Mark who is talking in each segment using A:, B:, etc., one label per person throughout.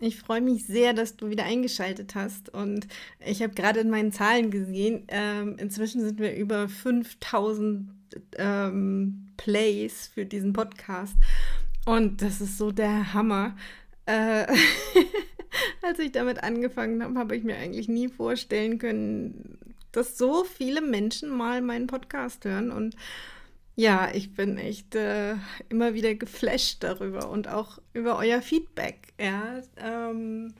A: Ich freue mich sehr, dass du wieder eingeschaltet hast. Und ich habe gerade in meinen Zahlen gesehen, ähm, inzwischen sind wir über 5000 ähm, Plays für diesen Podcast. Und das ist so der Hammer. Äh, als ich damit angefangen habe, habe ich mir eigentlich nie vorstellen können, dass so viele Menschen mal meinen Podcast hören. Und ja, ich bin echt äh, immer wieder geflasht darüber und auch über euer Feedback. Ja, ähm,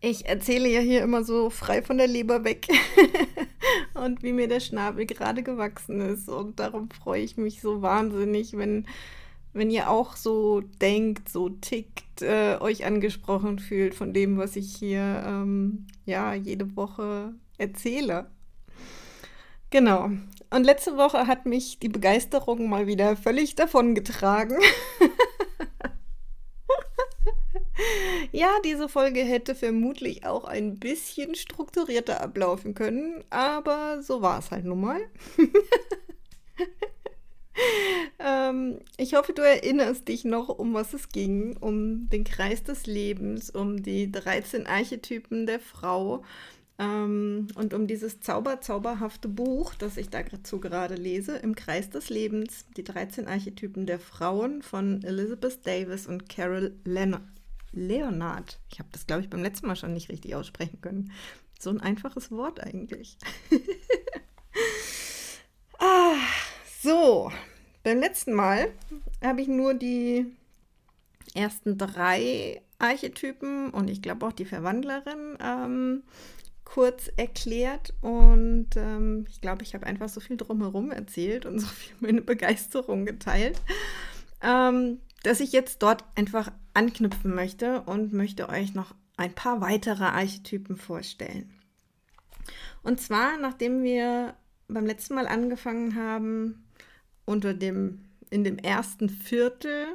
A: ich erzähle ja hier immer so frei von der Leber weg und wie mir der Schnabel gerade gewachsen ist. Und darum freue ich mich so wahnsinnig, wenn, wenn ihr auch so denkt, so tickt, äh, euch angesprochen fühlt von dem, was ich hier ähm, ja jede Woche erzähle. Genau. Und letzte Woche hat mich die Begeisterung mal wieder völlig davongetragen. ja, diese Folge hätte vermutlich auch ein bisschen strukturierter ablaufen können, aber so war es halt nun mal. ähm, ich hoffe, du erinnerst dich noch, um was es ging, um den Kreis des Lebens, um die 13 Archetypen der Frau, ähm, und um dieses zauber, zauberhafte Buch, das ich dazu gerade lese, Im Kreis des Lebens, die 13 Archetypen der Frauen von Elizabeth Davis und Carol Len Leonard. Ich habe das, glaube ich, beim letzten Mal schon nicht richtig aussprechen können. So ein einfaches Wort eigentlich. ah, so, beim letzten Mal habe ich nur die ersten drei Archetypen und ich glaube auch die Verwandlerin ähm, kurz erklärt und ähm, ich glaube, ich habe einfach so viel drumherum erzählt und so viel meine Begeisterung geteilt, ähm, dass ich jetzt dort einfach anknüpfen möchte und möchte euch noch ein paar weitere Archetypen vorstellen. Und zwar, nachdem wir beim letzten Mal angefangen haben, unter dem, in dem ersten Viertel,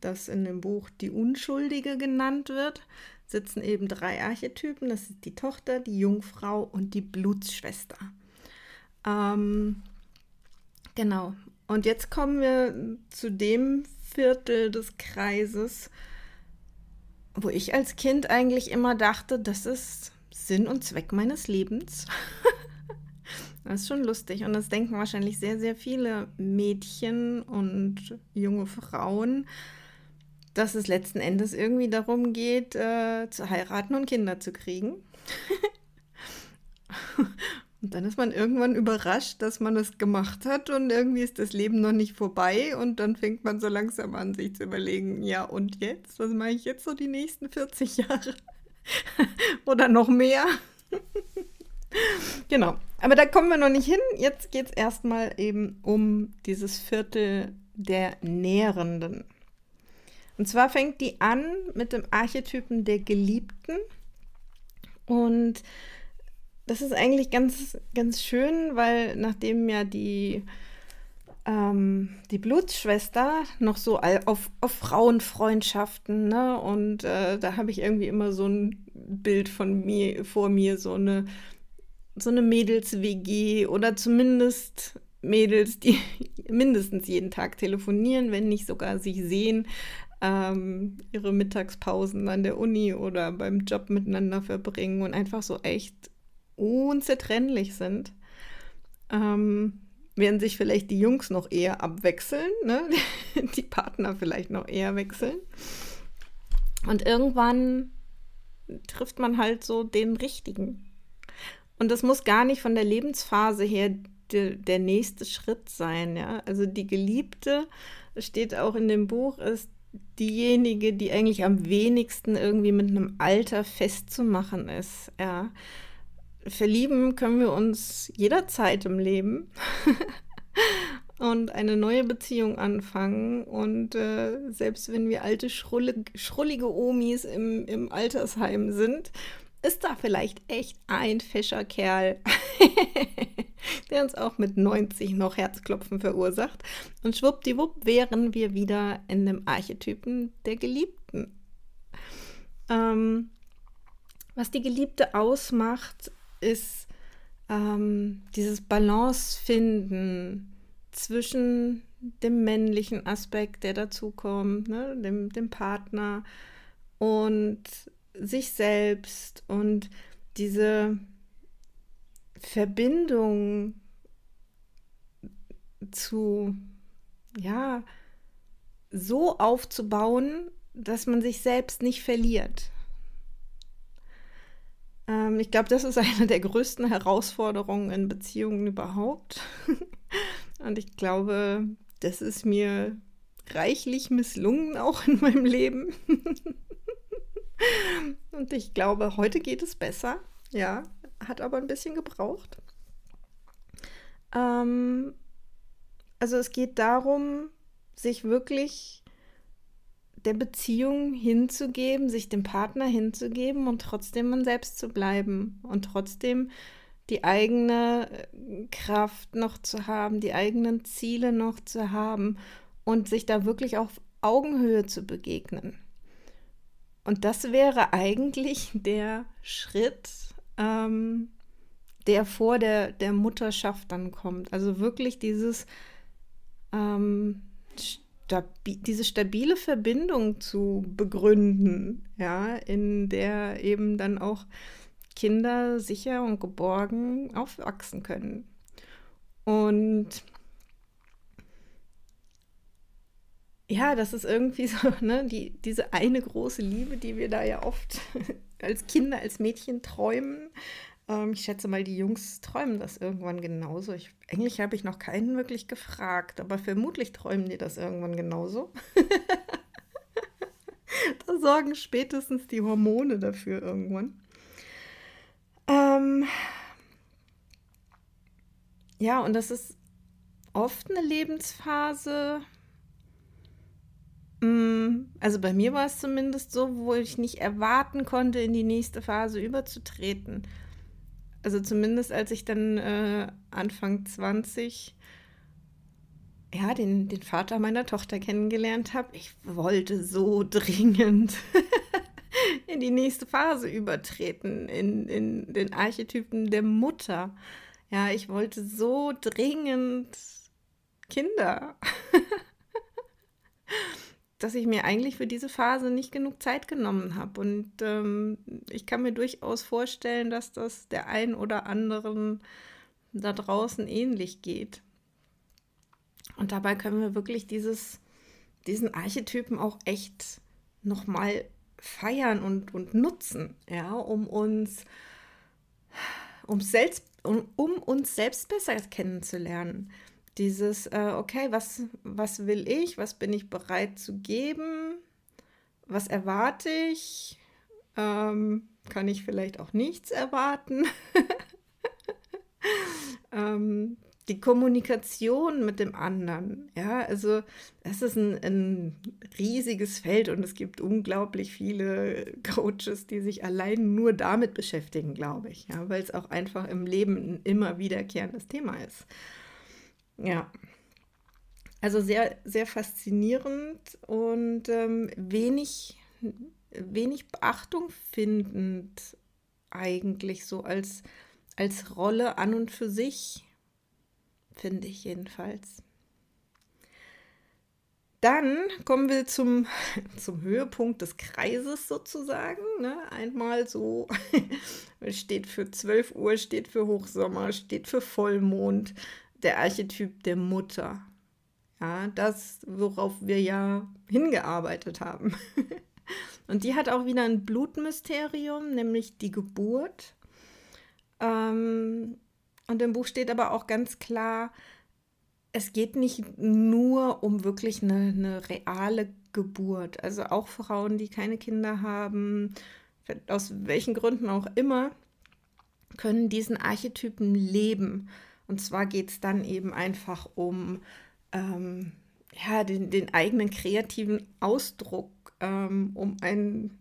A: das in dem Buch Die Unschuldige genannt wird, sitzen eben drei Archetypen. Das ist die Tochter, die Jungfrau und die Blutsschwester. Ähm, genau. Und jetzt kommen wir zu dem Viertel des Kreises, wo ich als Kind eigentlich immer dachte, das ist Sinn und Zweck meines Lebens. das ist schon lustig und das denken wahrscheinlich sehr, sehr viele Mädchen und junge Frauen dass es letzten Endes irgendwie darum geht, äh, zu heiraten und Kinder zu kriegen. und dann ist man irgendwann überrascht, dass man es gemacht hat und irgendwie ist das Leben noch nicht vorbei und dann fängt man so langsam an, sich zu überlegen, ja und jetzt? Was mache ich jetzt so die nächsten 40 Jahre? Oder noch mehr? genau. Aber da kommen wir noch nicht hin. Jetzt geht es erstmal eben um dieses Viertel der Nährenden. Und zwar fängt die an mit dem Archetypen der Geliebten. Und das ist eigentlich ganz, ganz schön, weil nachdem ja die, ähm, die Blutsschwester noch so auf, auf Frauenfreundschaften, ne? Und äh, da habe ich irgendwie immer so ein Bild von mir vor mir, so eine, so eine Mädels-WG oder zumindest Mädels, die mindestens jeden Tag telefonieren, wenn nicht sogar sich sehen, ähm, ihre Mittagspausen an der Uni oder beim Job miteinander verbringen und einfach so echt unzertrennlich sind. Ähm, werden sich vielleicht die Jungs noch eher abwechseln, ne? die Partner vielleicht noch eher wechseln. Und irgendwann trifft man halt so den richtigen. Und das muss gar nicht von der Lebensphase her de, der nächste Schritt sein, ja. Also die Geliebte, steht auch in dem Buch, ist diejenige, die eigentlich am wenigsten irgendwie mit einem Alter festzumachen ist. Ja. Verlieben können wir uns jederzeit im Leben und eine neue Beziehung anfangen. Und äh, selbst wenn wir alte, schrullige, schrullige Omis im, im Altersheim sind, ist da vielleicht echt ein fescher Kerl, der uns auch mit 90 noch Herzklopfen verursacht. Und schwuppdiwupp wären wir wieder in dem Archetypen der Geliebten. Ähm, was die Geliebte ausmacht, ist ähm, dieses Balance finden zwischen dem männlichen Aspekt, der dazukommt, ne, dem, dem Partner und sich selbst und diese Verbindung zu, ja, so aufzubauen, dass man sich selbst nicht verliert. Ähm, ich glaube, das ist eine der größten Herausforderungen in Beziehungen überhaupt. Und ich glaube, das ist mir reichlich misslungen auch in meinem Leben. Und ich glaube, heute geht es besser. Ja, hat aber ein bisschen gebraucht. Ähm, also es geht darum, sich wirklich der Beziehung hinzugeben, sich dem Partner hinzugeben und trotzdem man selbst zu bleiben und trotzdem die eigene äh, Kraft noch zu haben, die eigenen Ziele noch zu haben und sich da wirklich auf Augenhöhe zu begegnen. Und das wäre eigentlich der Schritt, ähm, der vor der, der Mutterschaft dann kommt. Also wirklich dieses ähm, stabi diese stabile Verbindung zu begründen, ja, in der eben dann auch Kinder sicher und geborgen aufwachsen können. Und ja, das ist irgendwie so, ne, die, diese eine große Liebe, die wir da ja oft als Kinder, als Mädchen träumen, ähm, ich schätze mal, die Jungs träumen das irgendwann genauso. Ich, eigentlich habe ich noch keinen wirklich gefragt, aber vermutlich träumen die das irgendwann genauso. da sorgen spätestens die Hormone dafür irgendwann. Ähm, ja, und das ist oft eine Lebensphase. Mm, also bei mir war es zumindest so, wo ich nicht erwarten konnte, in die nächste Phase überzutreten also zumindest als ich dann äh, Anfang 20 ja, den, den Vater meiner Tochter kennengelernt habe, ich wollte so dringend in die nächste Phase übertreten, in, in den Archetypen der Mutter. Ja, ich wollte so dringend Kinder. dass ich mir eigentlich für diese Phase nicht genug Zeit genommen habe. Und ähm, ich kann mir durchaus vorstellen, dass das der ein oder anderen da draußen ähnlich geht. Und dabei können wir wirklich dieses, diesen Archetypen auch echt nochmal feiern und, und nutzen, ja, um uns, um, selbst, um, um uns selbst besser kennenzulernen. Dieses, äh, okay, was, was will ich, was bin ich bereit zu geben, was erwarte ich, ähm, kann ich vielleicht auch nichts erwarten. ähm, die Kommunikation mit dem anderen, ja, also das ist ein, ein, riesiges Feld und es gibt unglaublich viele Coaches, die sich allein nur damit beschäftigen, glaube ich, ja, weil es auch einfach im Leben ein immer wiederkehrendes Thema ist. Ja. Also sehr, sehr faszinierend und ähm, wenig, wenig Beachtung findend eigentlich so als, als Rolle an und für sich, finde ich jedenfalls. Dann kommen wir zum, zum Höhepunkt des Kreises sozusagen. Ne? Einmal so, steht für 12 Uhr, steht für Hochsommer, steht für Vollmond, der Archetyp der Mutter. Ja, das, worauf wir ja hingearbeitet haben. Und die hat auch wieder ein Blutmysterium, nämlich die Geburt. Ähm, und im Buch steht aber auch ganz klar, es geht nicht nur um wirklich eine, eine reale Geburt. Also auch Frauen, die keine Kinder haben, aus welchen Gründen auch immer, können diesen Archetypen leben. Und zwar geht es dann eben einfach um ähm, ja, den, den, eigenen kreativen Ausdruck, ähm, um ein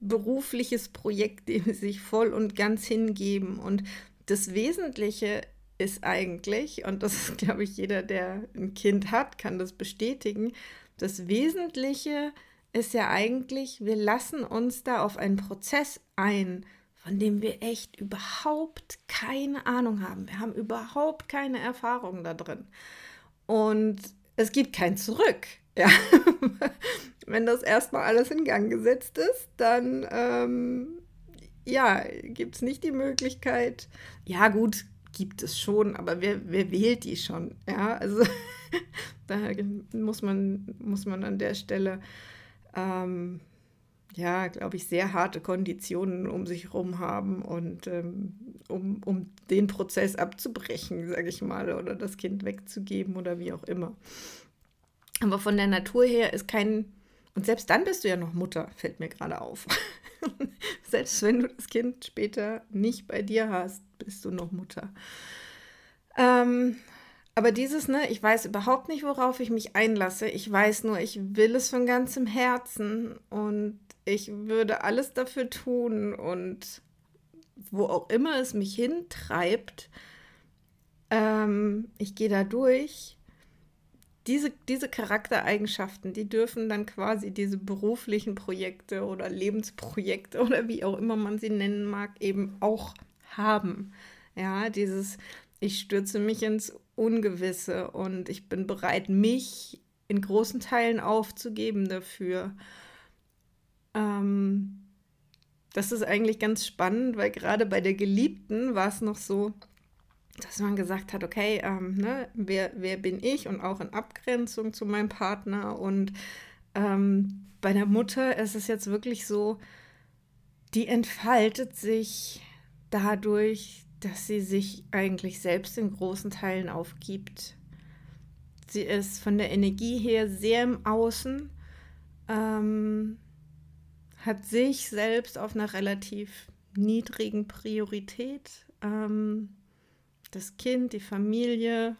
A: berufliches Projekt, dem sie sich voll und ganz hingeben. Und das Wesentliche ist eigentlich, und das glaube ich, jeder, der ein Kind hat, kann das bestätigen, das Wesentliche ist ja eigentlich, wir lassen uns da auf einen Prozess ein, von dem wir echt überhaupt keine Ahnung haben. Wir haben überhaupt keine Erfahrung da drin. Und es gibt kein Zurück. Ja. Wenn das erstmal alles in Gang gesetzt ist, dann ähm, ja, gibt es nicht die Möglichkeit. Ja, gut, gibt es schon, aber wer, wer wählt die schon? Ja, also da muss man, muss man an der Stelle ähm, ja, glaube ich, sehr harte Konditionen um sich herum haben und ähm, um, um den Prozess abzubrechen, sage ich mal, oder das Kind wegzugeben oder wie auch immer. Aber von der Natur her ist kein, und selbst dann bist du ja noch Mutter, fällt mir gerade auf. selbst wenn du das Kind später nicht bei dir hast, bist du noch Mutter. Ähm, aber dieses, ne, ich weiß überhaupt nicht, worauf ich mich einlasse. Ich weiß nur, ich will es von ganzem Herzen und ich würde alles dafür tun und wo auch immer es mich hintreibt, ähm, ich gehe da durch. Diese, diese Charaktereigenschaften, die dürfen dann quasi diese beruflichen Projekte oder Lebensprojekte oder wie auch immer man sie nennen mag, eben auch haben. Ja, dieses, ich stürze mich ins Ungewisse und ich bin bereit, mich in großen Teilen aufzugeben dafür. Ähm, das ist eigentlich ganz spannend, weil gerade bei der Geliebten war es noch so, dass man gesagt hat, okay, ähm, ne, wer, wer bin ich und auch in Abgrenzung zu meinem Partner. Und ähm, bei der Mutter ist es jetzt wirklich so, die entfaltet sich dadurch, dass sie sich eigentlich selbst in großen Teilen aufgibt. Sie ist von der Energie her sehr im Außen, ähm, hat sich selbst auf einer relativ niedrigen Priorität. Ähm, das Kind, die Familie,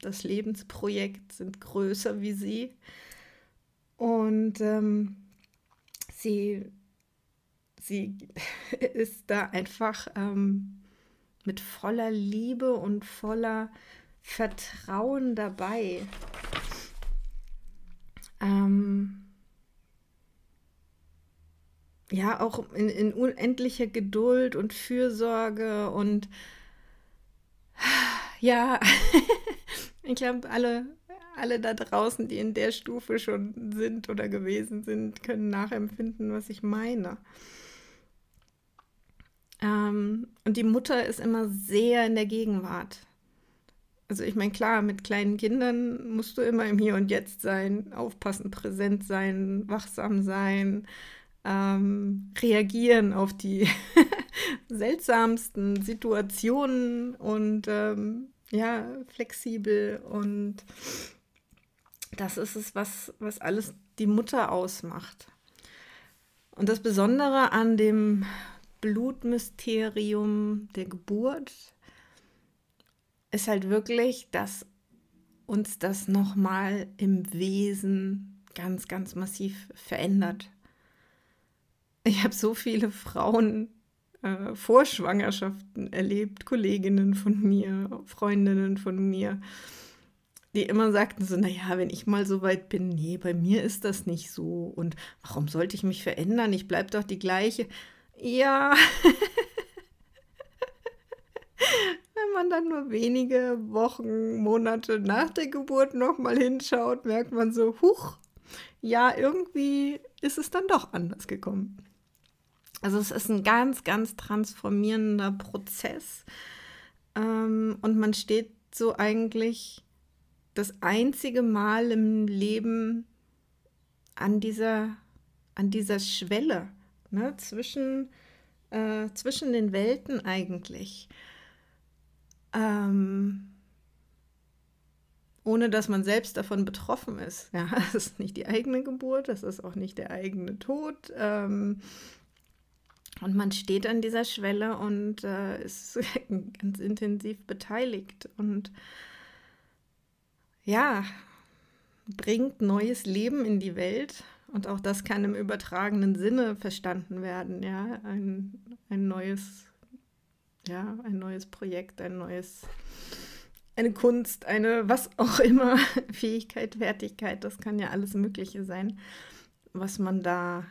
A: das Lebensprojekt sind größer wie sie. Und ähm, sie, sie ist da einfach ähm, mit voller Liebe und voller Vertrauen dabei. Ähm, ja, auch in, in unendlicher Geduld und Fürsorge und ja, ich glaube, alle, alle da draußen, die in der Stufe schon sind oder gewesen sind, können nachempfinden, was ich meine. Ähm, und die Mutter ist immer sehr in der Gegenwart. Also ich meine, klar, mit kleinen Kindern musst du immer im Hier und Jetzt sein, aufpassen, präsent sein, wachsam sein, ähm, reagieren auf die seltsamsten Situationen und ähm, ja, flexibel und das ist es, was, was alles die Mutter ausmacht. Und das Besondere an dem Blutmysterium der Geburt ist halt wirklich, dass uns das nochmal im Wesen ganz, ganz massiv verändert. Ich habe so viele Frauen äh, vor Schwangerschaften erlebt, Kolleginnen von mir, Freundinnen von mir, die immer sagten so, naja, wenn ich mal so weit bin, nee, bei mir ist das nicht so. Und warum sollte ich mich verändern? Ich bleibe doch die gleiche. Ja. Wenn man dann nur wenige Wochen, Monate nach der Geburt nochmal hinschaut, merkt man so, huch, ja, irgendwie ist es dann doch anders gekommen. Also es ist ein ganz, ganz transformierender Prozess. Ähm, und man steht so eigentlich das einzige Mal im Leben an dieser, an dieser Schwelle ne, zwischen, äh, zwischen den Welten eigentlich. Ähm, ohne dass man selbst davon betroffen ist. Ja, das ist nicht die eigene Geburt, das ist auch nicht der eigene Tod. Ähm, und man steht an dieser Schwelle und äh, ist ganz intensiv beteiligt und ja, bringt neues Leben in die Welt und auch das kann im übertragenen Sinne verstanden werden, ja, ein, ein neues, ja, ein neues Projekt, ein neues, eine Kunst, eine was auch immer, Fähigkeit, Fertigkeit, das kann ja alles Mögliche sein, was man da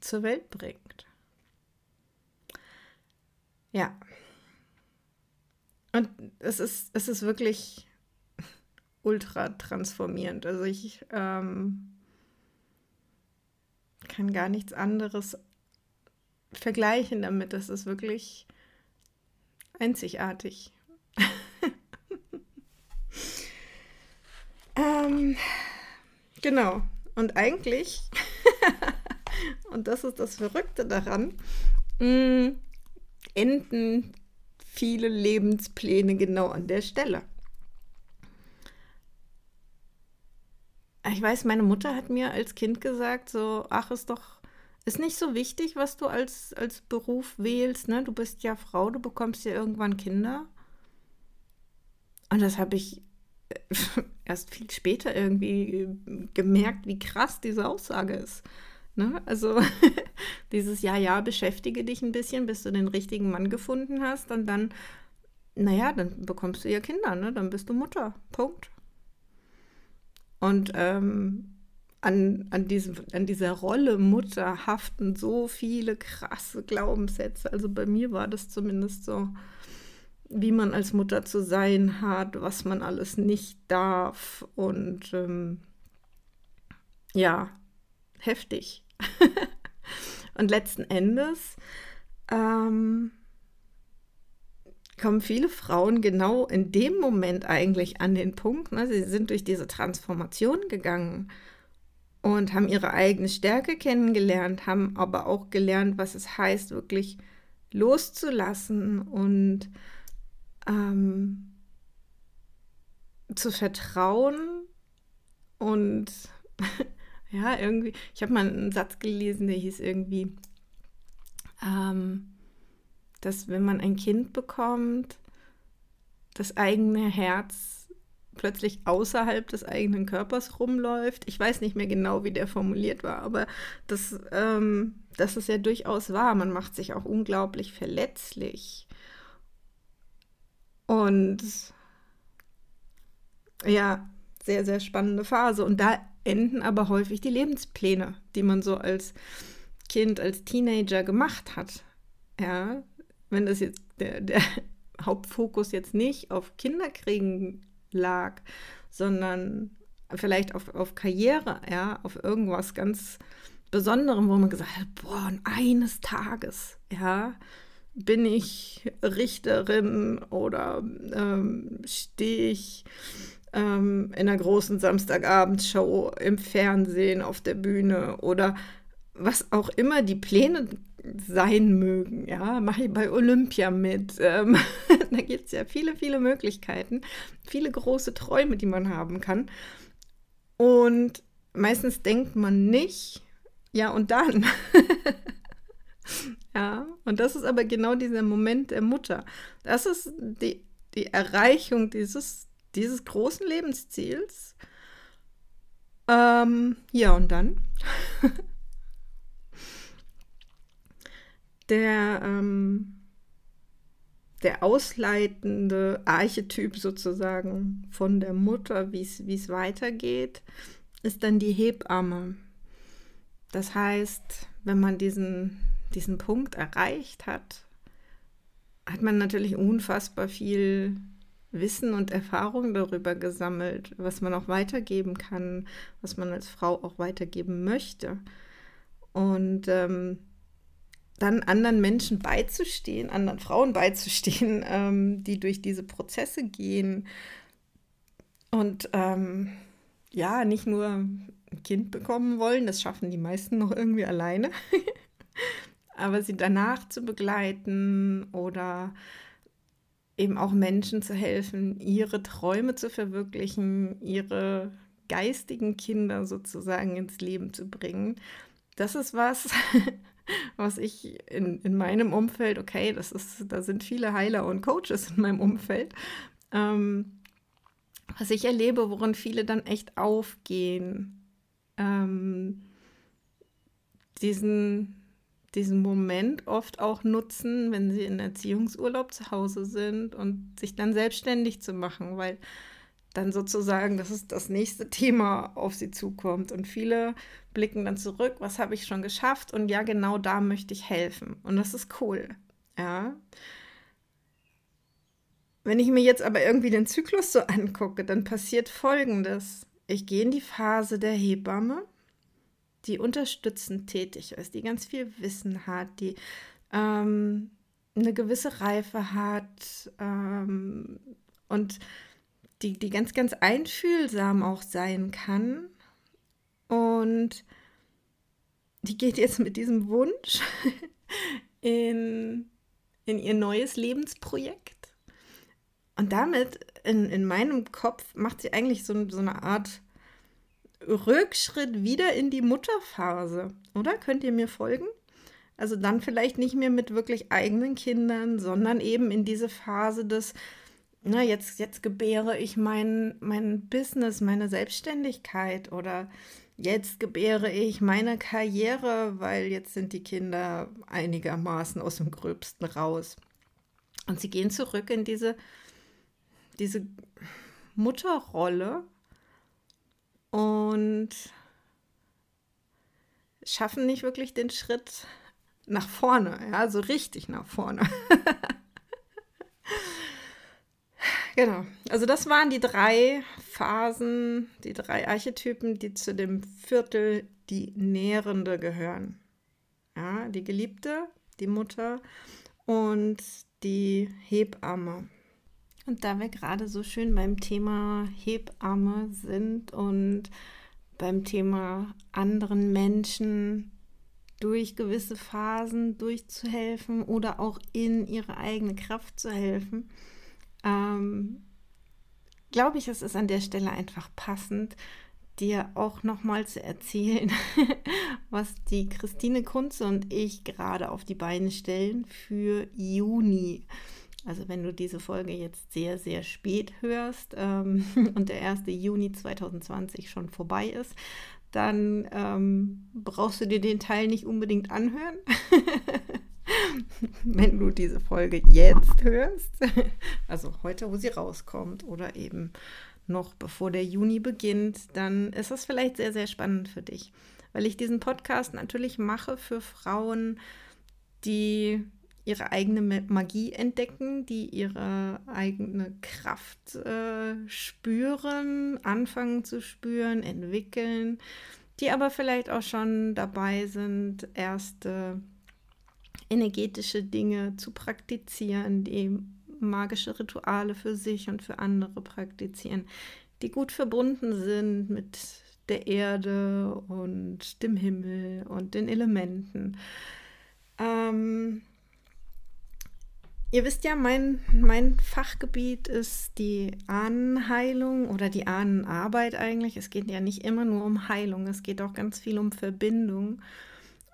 A: zur Welt bringt. Ja. Und es ist, es ist wirklich ultra transformierend. Also ich ähm, kann gar nichts anderes vergleichen damit. Das ist wirklich einzigartig. ähm, genau. Und eigentlich, und das ist das Verrückte daran, mh, mm, enden viele Lebenspläne genau an der Stelle. Ich weiß, meine Mutter hat mir als Kind gesagt, so, ach, ist doch, ist nicht so wichtig, was du als, als Beruf wählst, ne? Du bist ja Frau, du bekommst ja irgendwann Kinder. Und das habe ich erst viel später irgendwie gemerkt, wie krass diese Aussage ist. Ne? Also dieses Ja, ja, beschäftige dich ein bisschen, bis du den richtigen Mann gefunden hast und dann, naja, dann bekommst du ja Kinder, ne? dann bist du Mutter. Punkt. Und ähm, an, an, diesem, an dieser Rolle Mutter haften so viele krasse Glaubenssätze. Also bei mir war das zumindest so, wie man als Mutter zu sein hat, was man alles nicht darf. Und ähm, ja, heftig. und letzten Endes ähm, kommen viele Frauen genau in dem Moment eigentlich an den Punkt, ne, sie sind durch diese Transformation gegangen und haben ihre eigene Stärke kennengelernt, haben aber auch gelernt, was es heißt, wirklich loszulassen und ähm, zu vertrauen und Ja, irgendwie. Ich habe mal einen Satz gelesen, der hieß irgendwie, ähm, dass wenn man ein Kind bekommt, das eigene Herz plötzlich außerhalb des eigenen Körpers rumläuft. Ich weiß nicht mehr genau, wie der formuliert war, aber das, ähm, das ist ja durchaus wahr. Man macht sich auch unglaublich verletzlich. Und ja, sehr, sehr spannende Phase. Und da enden aber häufig die Lebenspläne, die man so als Kind, als Teenager gemacht hat. Ja, wenn das jetzt der, der Hauptfokus jetzt nicht auf Kinderkriegen lag, sondern vielleicht auf, auf Karriere, ja, auf irgendwas ganz Besonderem, wo man gesagt hat, boah, und eines Tages, ja, bin ich Richterin oder ähm, stehe ich ähm, in einer großen Samstagabendshow im Fernsehen, auf der Bühne oder was auch immer die Pläne sein mögen. Ja, mache ich bei Olympia mit. Ähm, da gibt es ja viele, viele Möglichkeiten, viele große Träume, die man haben kann. Und meistens denkt man nicht, ja, und dann. ja, und das ist aber genau dieser Moment der Mutter. Das ist die, die Erreichung dieses dieses großen Lebensziels. Ähm, ja, und dann der, ähm, der ausleitende Archetyp sozusagen von der Mutter, wie es weitergeht, ist dann die Hebamme. Das heißt, wenn man diesen, diesen Punkt erreicht hat, hat man natürlich unfassbar viel Wissen und Erfahrung darüber gesammelt, was man auch weitergeben kann, was man als Frau auch weitergeben möchte. Und ähm, dann anderen Menschen beizustehen, anderen Frauen beizustehen, ähm, die durch diese Prozesse gehen und ähm, ja, nicht nur ein Kind bekommen wollen, das schaffen die meisten noch irgendwie alleine, aber sie danach zu begleiten oder eben auch Menschen zu helfen, ihre Träume zu verwirklichen, ihre geistigen Kinder sozusagen ins Leben zu bringen. Das ist was, was ich in, in meinem Umfeld, okay, das ist, da sind viele Heiler und Coaches in meinem Umfeld, ähm, was ich erlebe, worin viele dann echt aufgehen. ähm, diesen, diesen Moment oft auch nutzen, wenn sie in Erziehungsurlaub zu Hause sind und sich dann selbstständig zu machen, weil dann sozusagen, das ist das nächste Thema auf sie zukommt. Und viele blicken dann zurück, was habe ich schon geschafft? Und ja, genau da möchte ich helfen. Und das ist cool. Ja. Wenn ich mir jetzt aber irgendwie den Zyklus so angucke, dann passiert Folgendes. Ich gehe in die Phase der Hebamme, die unterstützend tätig ist, die ganz viel Wissen hat, die ähm, eine gewisse Reife hat ähm, und die, die ganz, ganz einfühlsam auch sein kann. Und die geht jetzt mit diesem Wunsch in, in ihr neues Lebensprojekt. Und damit in, in meinem Kopf macht sie eigentlich so, so eine Art Rückschritt wieder in die Mutterphase, oder? Könnt ihr mir folgen? Also dann vielleicht nicht mehr mit wirklich eigenen Kindern, sondern eben in diese Phase des na, jetzt, jetzt gebäre ich mein, mein Business, meine Selbstständigkeit oder jetzt gebäre ich meine Karriere, weil jetzt sind die Kinder einigermaßen aus dem Gröbsten raus. Und sie gehen zurück in diese, diese Mutterrolle und schaffen nicht wirklich den Schritt nach vorne, ja, so richtig nach vorne. Genau. Also das waren die drei Phasen, die drei Archetypen, die zu dem Viertel die Nährende gehören. Ja, die Geliebte, die Mutter und die Hebamme. Und da wir gerade so schön beim Thema Hebamme sind und beim Thema anderen Menschen durch gewisse Phasen durchzuhelfen oder auch in ihre eigene Kraft zu helfen, ähm, glaube ich, es ist an der Stelle einfach passend, dir auch nochmal zu erzählen, was die Christine Kunze und ich gerade auf die Beine stellen für Juni. Also wenn du diese Folge jetzt sehr, sehr spät hörst ähm, und der 1. Juni 2020 schon vorbei ist, dann ähm, brauchst du dir den Teil nicht unbedingt anhören. wenn du diese Folge jetzt hörst, also heute, wo sie rauskommt oder eben noch bevor der Juni beginnt, dann ist das vielleicht sehr, sehr spannend für dich, weil ich diesen Podcast natürlich mache für Frauen, die ihre eigene Magie entdecken, die ihre eigene Kraft äh, spüren, anfangen zu spüren, entwickeln, die aber vielleicht auch schon dabei sind, erste energetische Dinge zu praktizieren, die magische Rituale für sich und für andere praktizieren, die gut verbunden sind mit der Erde und dem Himmel und den Elementen. Ähm, ihr wisst ja, mein, mein Fachgebiet ist die Ahnenheilung oder die Ahnenarbeit eigentlich. Es geht ja nicht immer nur um Heilung, es geht auch ganz viel um Verbindung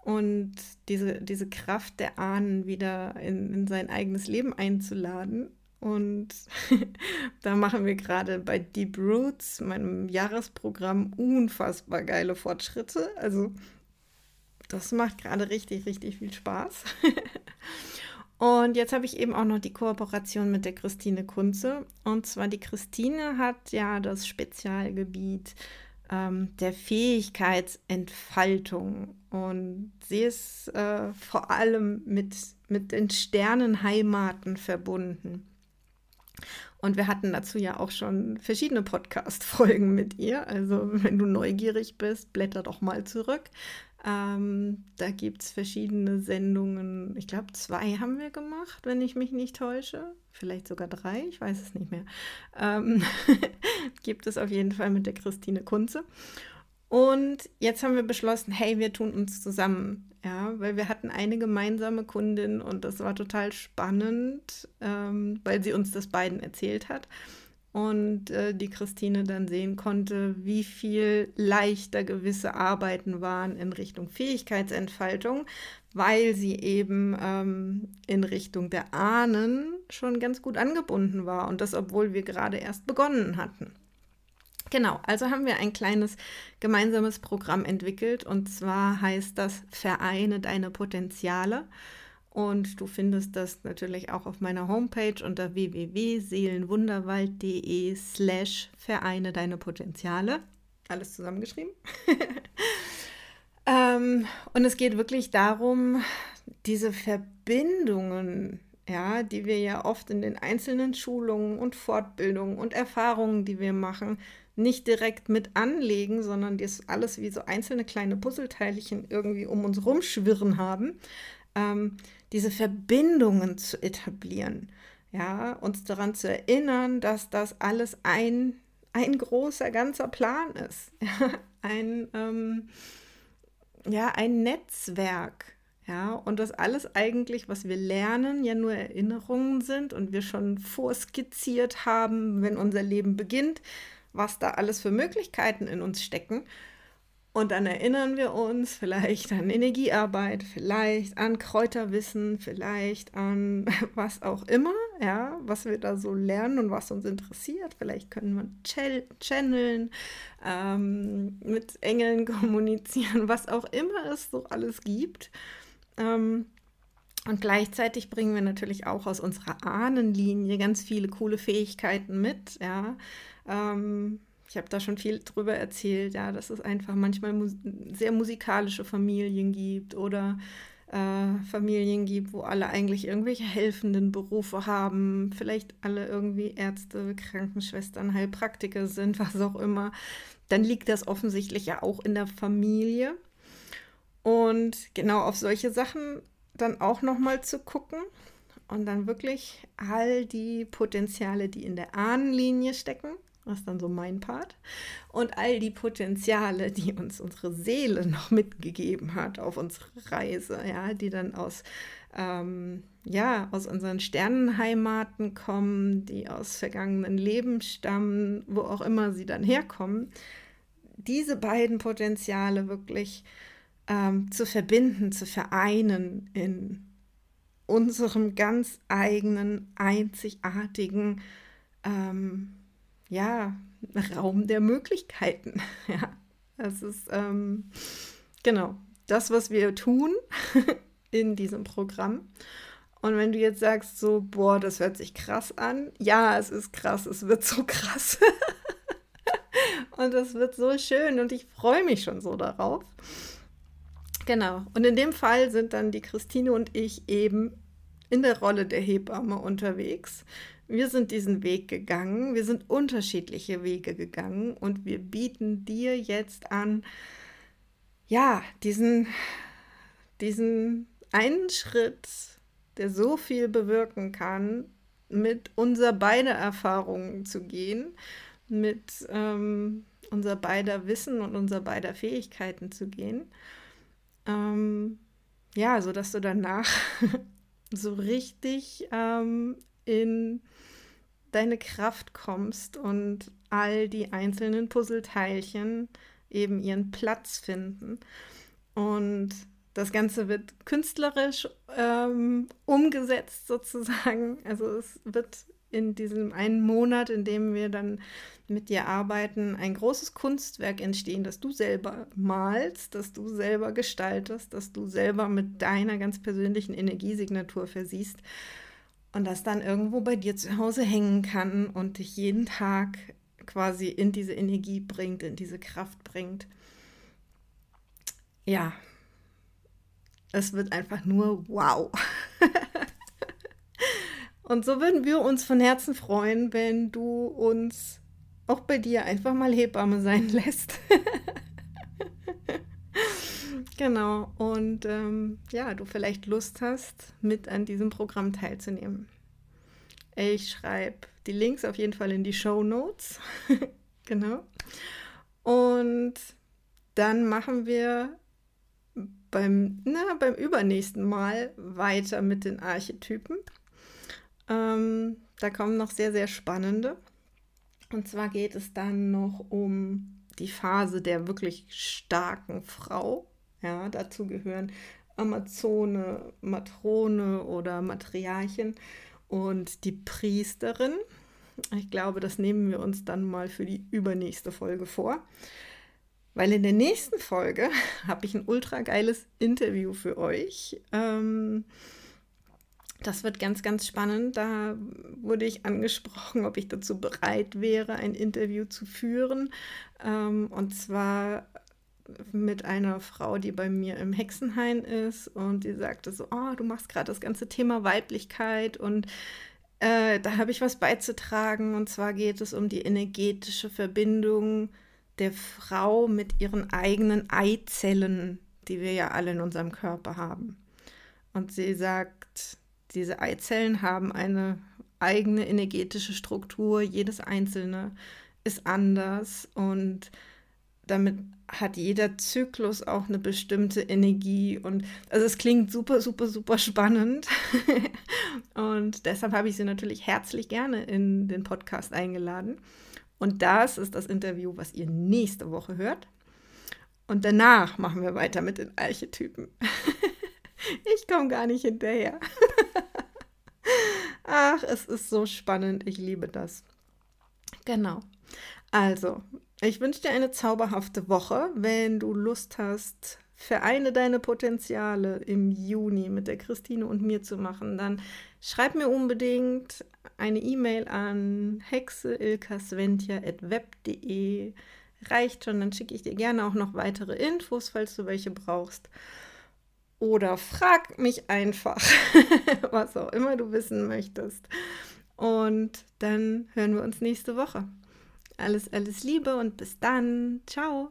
A: und diese, diese Kraft der Ahnen wieder in, in sein eigenes Leben einzuladen. Und da machen wir gerade bei Deep Roots, meinem Jahresprogramm, unfassbar geile Fortschritte. Also das macht gerade richtig, richtig viel Spaß. Und jetzt habe ich eben auch noch die Kooperation mit der Christine Kunze. Und zwar die Christine hat ja das Spezialgebiet ähm, der Fähigkeitsentfaltung. Und sie ist äh, vor allem mit, mit den Sternenheimaten verbunden. Und wir hatten dazu ja auch schon verschiedene Podcast-Folgen mit ihr. Also, wenn du neugierig bist, blätter doch mal zurück. Ähm, da gibt es verschiedene Sendungen. Ich glaube, zwei haben wir gemacht, wenn ich mich nicht täusche. Vielleicht sogar drei, ich weiß es nicht mehr. Ähm, gibt es auf jeden Fall mit der Christine Kunze. Und jetzt haben wir beschlossen, hey, wir tun uns zusammen. Ja, weil wir hatten eine gemeinsame Kundin und das war total spannend, ähm, weil sie uns das beiden erzählt hat und äh, die Christine dann sehen konnte, wie viel leichter gewisse Arbeiten waren in Richtung Fähigkeitsentfaltung, weil sie eben ähm, in Richtung der Ahnen schon ganz gut angebunden war und das, obwohl wir gerade erst begonnen hatten. Genau, also haben wir ein kleines gemeinsames Programm entwickelt und zwar heißt das Vereine deine Potenziale. Und du findest das natürlich auch auf meiner Homepage unter www.seelenwunderwald.de slash Vereine deine Potenziale. Alles zusammengeschrieben. ähm, und es geht wirklich darum, diese Verbindungen, ja, die wir ja oft in den einzelnen Schulungen und Fortbildungen und Erfahrungen, die wir machen, nicht direkt mit anlegen, sondern das alles wie so einzelne kleine Puzzleteilchen irgendwie um uns rumschwirren haben, ähm, diese Verbindungen zu etablieren, ja, uns daran zu erinnern, dass das alles ein, ein großer, ganzer Plan ist, ein, ähm, ja, ein Netzwerk, ja, und das alles eigentlich, was wir lernen, ja nur Erinnerungen sind und wir schon vorskizziert haben, wenn unser Leben beginnt, was da alles für Möglichkeiten in uns stecken. Und dann erinnern wir uns vielleicht an Energiearbeit, vielleicht an Kräuterwissen, vielleicht an was auch immer, ja, was wir da so lernen und was uns interessiert. Vielleicht können wir channeln, ähm, mit Engeln kommunizieren, was auch immer es so alles gibt. Ähm, und gleichzeitig bringen wir natürlich auch aus unserer Ahnenlinie ganz viele coole Fähigkeiten mit, ja. Ähm, ich habe da schon viel drüber erzählt, ja, dass es einfach manchmal mus sehr musikalische Familien gibt oder äh, Familien gibt, wo alle eigentlich irgendwelche helfenden Berufe haben, vielleicht alle irgendwie Ärzte, Krankenschwestern, Heilpraktiker sind, was auch immer, dann liegt das offensichtlich ja auch in der Familie. Und genau auf solche Sachen dann auch nochmal zu gucken und dann wirklich all die Potenziale, die in der Ahnenlinie stecken, das ist dann so mein Part. Und all die Potenziale, die uns unsere Seele noch mitgegeben hat auf unsere Reise, ja, die dann aus, ähm, ja, aus unseren Sternenheimaten kommen, die aus vergangenen Leben stammen, wo auch immer sie dann herkommen, diese beiden Potenziale wirklich ähm, zu verbinden, zu vereinen in unserem ganz eigenen, einzigartigen, ähm, ja, Raum der Möglichkeiten. Ja, das ist ähm, genau das, was wir tun in diesem Programm. Und wenn du jetzt sagst, so, boah, das hört sich krass an, ja, es ist krass, es wird so krass. und es wird so schön und ich freue mich schon so darauf. Genau. Und in dem Fall sind dann die Christine und ich eben in der Rolle der Hebamme unterwegs. Wir sind diesen Weg gegangen, wir sind unterschiedliche Wege gegangen und wir bieten dir jetzt an, ja, diesen, diesen einen Schritt, der so viel bewirken kann, mit unser beide Erfahrungen zu gehen, mit ähm, unser beider Wissen und unser beider Fähigkeiten zu gehen. Ähm, ja, so dass du danach so richtig ähm, in deine Kraft kommst und all die einzelnen Puzzleteilchen eben ihren Platz finden. Und das Ganze wird künstlerisch ähm, umgesetzt sozusagen. Also es wird in diesem einen Monat, in dem wir dann mit dir arbeiten, ein großes Kunstwerk entstehen, das du selber malst, das du selber gestaltest, das du selber mit deiner ganz persönlichen Energiesignatur versiehst und das dann irgendwo bei dir zu Hause hängen kann und dich jeden Tag quasi in diese Energie bringt, in diese Kraft bringt. Ja, es wird einfach nur wow. und so würden wir uns von Herzen freuen, wenn du uns auch bei dir einfach mal Hebamme sein lässt. Genau. Und ähm, ja, du vielleicht Lust hast, mit an diesem Programm teilzunehmen. Ich schreibe die Links auf jeden Fall in die Show Notes. genau. Und dann machen wir beim, na, beim übernächsten Mal weiter mit den Archetypen. Ähm, da kommen noch sehr, sehr spannende. Und zwar geht es dann noch um die Phase der wirklich starken Frau. Ja, dazu gehören Amazone, Matrone oder Matriarchin und die Priesterin. Ich glaube, das nehmen wir uns dann mal für die übernächste Folge vor. Weil in der nächsten Folge habe ich ein ultra geiles Interview für euch. Ähm, das wird ganz, ganz spannend. Da wurde ich angesprochen, ob ich dazu bereit wäre, ein Interview zu führen. Ähm, und zwar mit einer Frau, die bei mir im Hexenhain ist und die sagte so, oh, du machst gerade das ganze Thema Weiblichkeit und äh, da habe ich was beizutragen und zwar geht es um die energetische Verbindung der Frau mit ihren eigenen Eizellen, die wir ja alle in unserem Körper haben. Und sie sagt, diese Eizellen haben eine eigene energetische Struktur, jedes einzelne ist anders und damit hat jeder Zyklus auch eine bestimmte Energie und also es klingt super, super, super spannend und deshalb habe ich sie natürlich herzlich gerne in den Podcast eingeladen und das ist das Interview, was ihr nächste Woche hört und danach machen wir weiter mit den Archetypen. ich komme gar nicht hinterher. Ach, es ist so spannend, ich liebe das. Genau. Also, ich wünsche dir eine zauberhafte Woche. Wenn du Lust hast, vereine deine Potenziale im Juni mit der Christine und mir zu machen, dann schreib mir unbedingt eine E-Mail an hexeilkasventia.web.de. Reicht schon, dann schicke ich dir gerne auch noch weitere Infos, falls du welche brauchst. Oder frag mich einfach, was auch immer du wissen möchtest. Und dann hören wir uns nächste Woche. Alles, alles Liebe und bis dann. Ciao.